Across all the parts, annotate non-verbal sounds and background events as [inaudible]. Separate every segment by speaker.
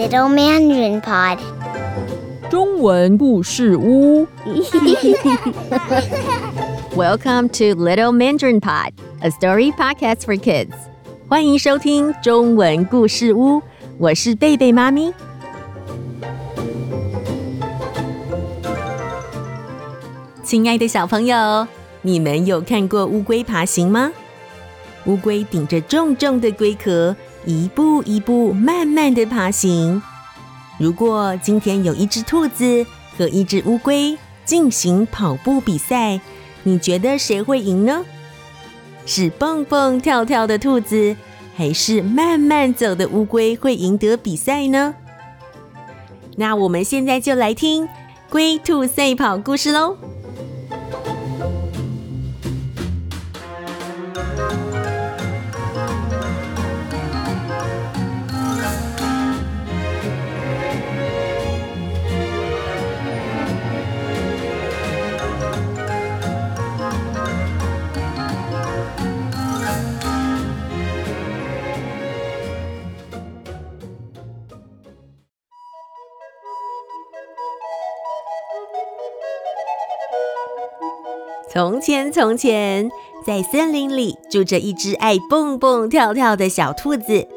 Speaker 1: Little Mandarin Pod，
Speaker 2: 中文故事屋。
Speaker 3: Welcome to [laughs] Little Mandarin Pod, a story podcast for kids. 欢迎收听中文故事屋，我是贝贝妈咪。亲爱的小朋友，你们有看过乌龟爬行吗？乌龟顶着重重的龟壳， 一步一步慢慢的爬行。如果今天有一只兔子和一只乌龟进行跑步比赛，你觉得谁会赢呢？是蹦蹦跳跳的兔子，还是慢慢走的乌龟会赢得比赛呢？那我们现在就来听龟兔赛跑故事喽。从前，从前，在森林里住着一只爱蹦蹦跳跳的小兔子。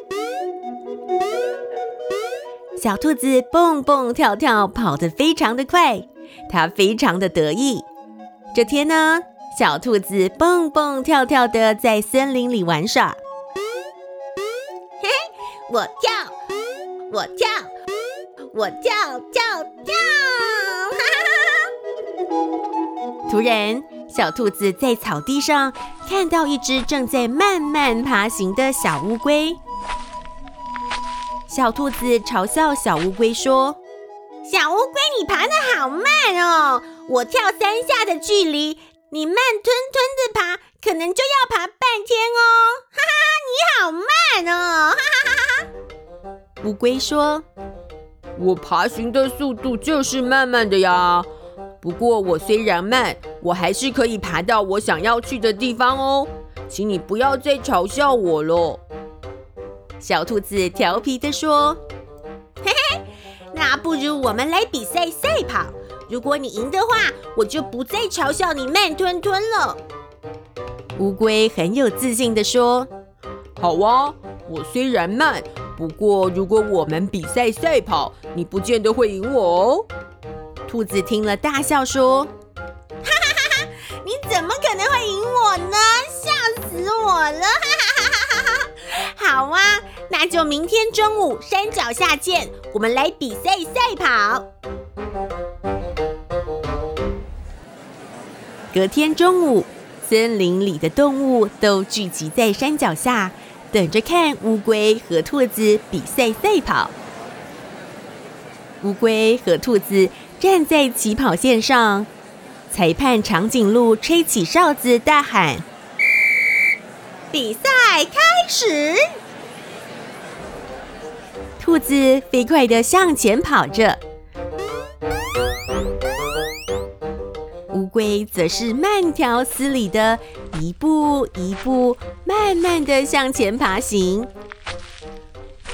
Speaker 3: 小兔子蹦蹦跳跳，跑得非常的快，它非常的得意。这天呢，小兔子蹦蹦跳跳的在森林里玩耍。嘿嘿，我跳，我跳，我跳跳跳，哈哈哈哈！[laughs] 突然，小兔子在草地上看到一只正在慢慢爬行的小乌龟。小兔子嘲笑小乌龟说：“小乌龟，你爬得好慢哦！我跳三下的距离，你慢吞吞的爬，可能就要爬半天哦！哈哈，你好慢哦！哈哈哈哈！”乌龟说：“
Speaker 2: 我爬行的速度就是慢慢的呀。”不过我虽然慢，我还是可以爬到我想要去的地方哦，请你不要再嘲笑我了。
Speaker 3: 小兔子调皮地说：“嘿嘿，那不如我们来比赛赛跑，如果你赢的话，我就不再嘲笑你慢吞吞了。”乌龟很有自信地说：“
Speaker 2: 好啊，我虽然慢，不过如果我们比赛赛跑，你不见得会赢我哦。”
Speaker 3: 兔子听了，大笑说：“哈哈哈哈！你怎么可能会赢我呢？笑死我了！哈哈哈哈哈！好啊，那就明天中午山脚下见，我们来比赛赛跑。”隔天中午，森林里的动物都聚集在山脚下，等着看乌龟和兔子比赛赛跑。乌龟和兔子站在起跑线上，裁判长颈鹿吹起哨子，大喊：“比赛开始！”兔子飞快地向前跑着，乌龟则是慢条斯理的一步一步慢慢地向前爬行。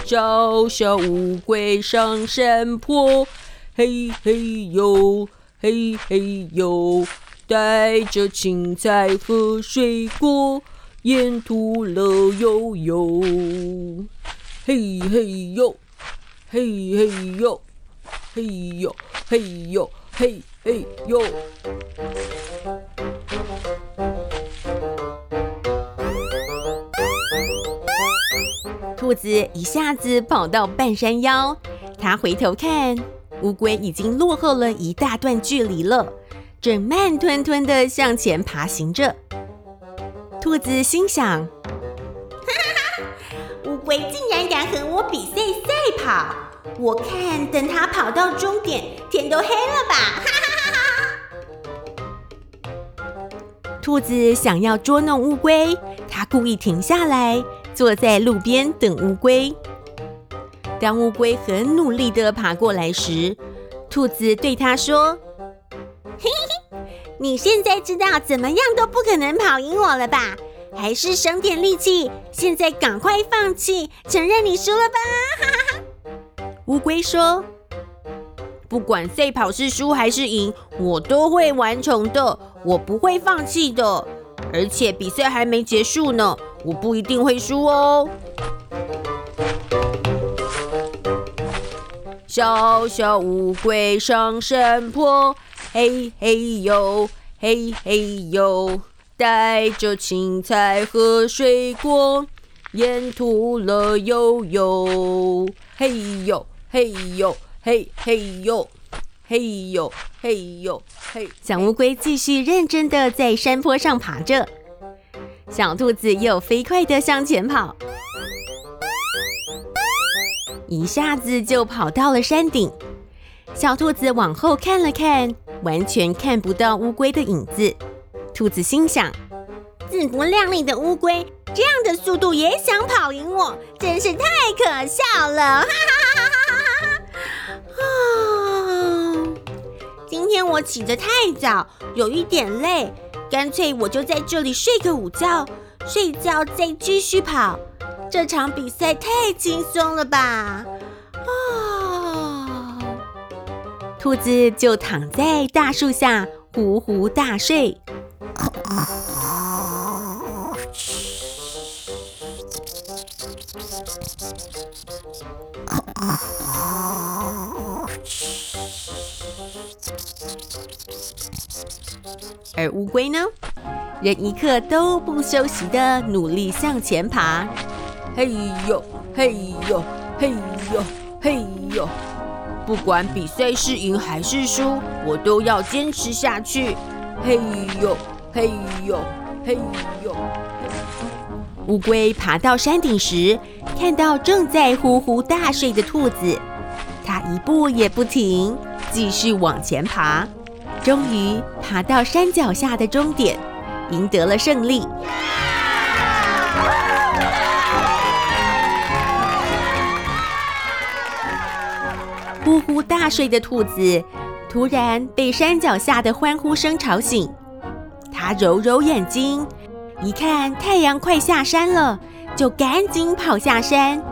Speaker 2: 小小乌龟上山坡，嘿嘿哟，嘿嘿哟，带着青菜和水果，沿途乐悠悠。嘿嘿哟，嘿嘿哟，嘿哟嘿哟嘿嘿哟。
Speaker 3: 兔子一下子跑到半山腰，它回头看，乌龟已经落后了一大段距离了，正慢吞吞地向前爬行着。兔子心想：“哈哈哈，乌龟竟然敢和我比赛赛跑，我看等它跑到终点，天都黑了吧！”哈哈哈哈。兔子想要捉弄乌龟，它故意停下来。坐在路边等乌龟。当乌龟很努力地爬过来时，兔子对它说：“嘿嘿，你现在知道怎么样都不可能跑赢我了吧？还是省点力气，现在赶快放弃，承认你输了吧！”哈哈哈。乌龟说：“不管赛跑是输还是赢，我都会完成的，我不会放弃的。而且比赛还没结束呢，我不一定会输哦。”
Speaker 2: 小小乌龟上山坡，嘿嘿呦，嘿嘿呦，带着青菜和水果，沿途乐悠悠，嘿呦嘿呦，嘿嘿呦，嘿呦嘿呦嘿。
Speaker 3: 小乌龟继续认真的在山坡上爬着，小兔子又飞快的向前跑。一下子就跑到了山顶，小兔子往后看了看，完全看不到乌龟的影子。兔子心想：自不量力的乌龟，这样的速度也想跑赢我，真是太可笑了！哈哈哈哈哈哈！啊，今天我起得太早，有一点累，干脆我就在这里睡个午觉，睡觉再继续跑。这场比赛太轻松了吧！啊、兔子就躺在大树下呼呼大睡。而乌龟呢，连一刻都不休息的努力向前爬。
Speaker 2: 嘿呦，嘿呦，嘿呦，嘿呦！不管比赛是赢还是输，我都要坚持下去。嘿呦，嘿呦，嘿呦！
Speaker 3: 乌龟爬到山顶时，看到正在呼呼大睡的兔子，它一步也不停，继续往前爬，终于爬到山脚下的终点，赢得了胜利。呼呼大睡的兔子突然被山脚下的欢呼声吵醒，它揉揉眼睛，一看太阳快下山了，就赶紧跑下山。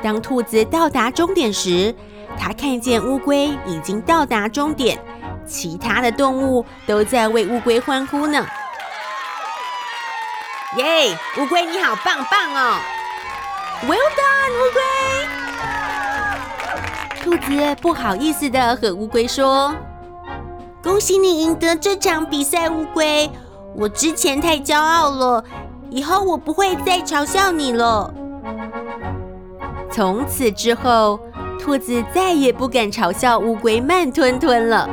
Speaker 3: 当兔子到达终点时，它看见乌龟已经到达终点，其他的动物都在为乌龟欢呼呢。耶，乌龟你好棒棒哦！Well done，乌龟。兔子不好意思的和乌龟说：“恭喜你赢得这场比赛，乌龟。我之前太骄傲了，以后我不会再嘲笑你了。”从此之后，兔子再也不敢嘲笑乌龟慢吞吞了。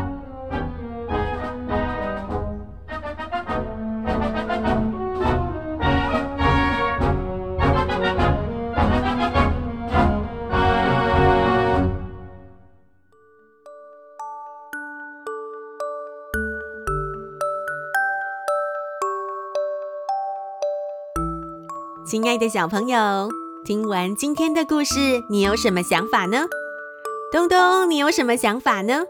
Speaker 3: 亲爱的小朋友，听完今天的故事，你有什么想法呢？东东，你有什么想法呢？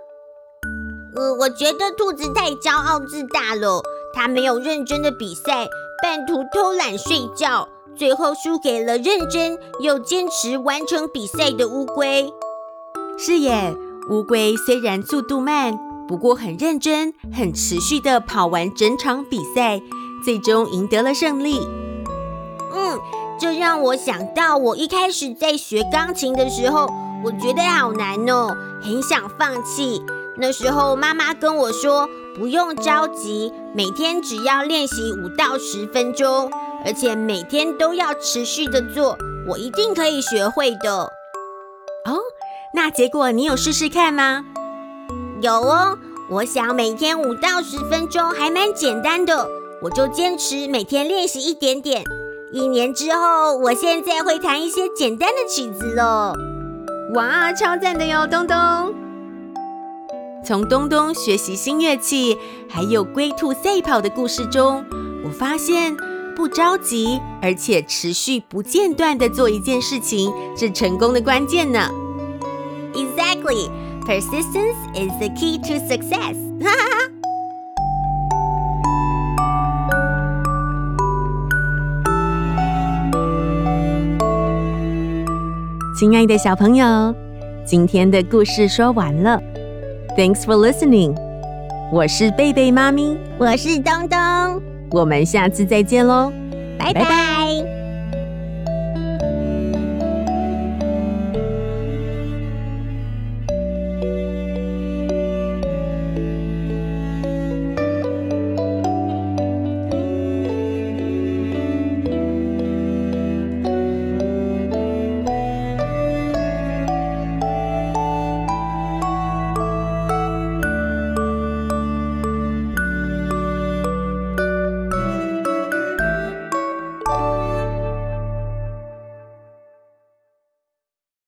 Speaker 1: 呃，我觉得兔子太骄傲自大了，它没有认真的比赛，半途偷懒睡觉，最后输给了认真又坚持完成比赛的乌龟。
Speaker 3: 是耶，乌龟虽然速度慢，不过很认真、很持续的跑完整场比赛，最终赢得了胜利。
Speaker 1: 嗯，这让我想到我一开始在学钢琴的时候，我觉得好难哦，很想放弃。那时候妈妈跟我说，不用着急，每天只要练习五到十分钟，而且每天都要持续的做，我一定可以学会的。
Speaker 3: 哦，那结果你有试试看吗？
Speaker 1: 有哦，我想每天五到十分钟还蛮简单的，我就坚持每天练习一点点。一年之后，我现在会弹一些简单的曲子哦。
Speaker 3: 哇，超赞的哟，东东！从东东学习新乐器，还有龟兔赛跑的故事中，我发现不着急，而且持续不间断的做一件事情，是成功的关键呢。
Speaker 1: Exactly, persistence is the key to success.
Speaker 3: 亲爱的小朋友，今天的故事说完了。Thanks for listening。我是贝贝妈咪，
Speaker 1: 我是东东，
Speaker 3: 我们下次再见喽，
Speaker 1: 拜拜。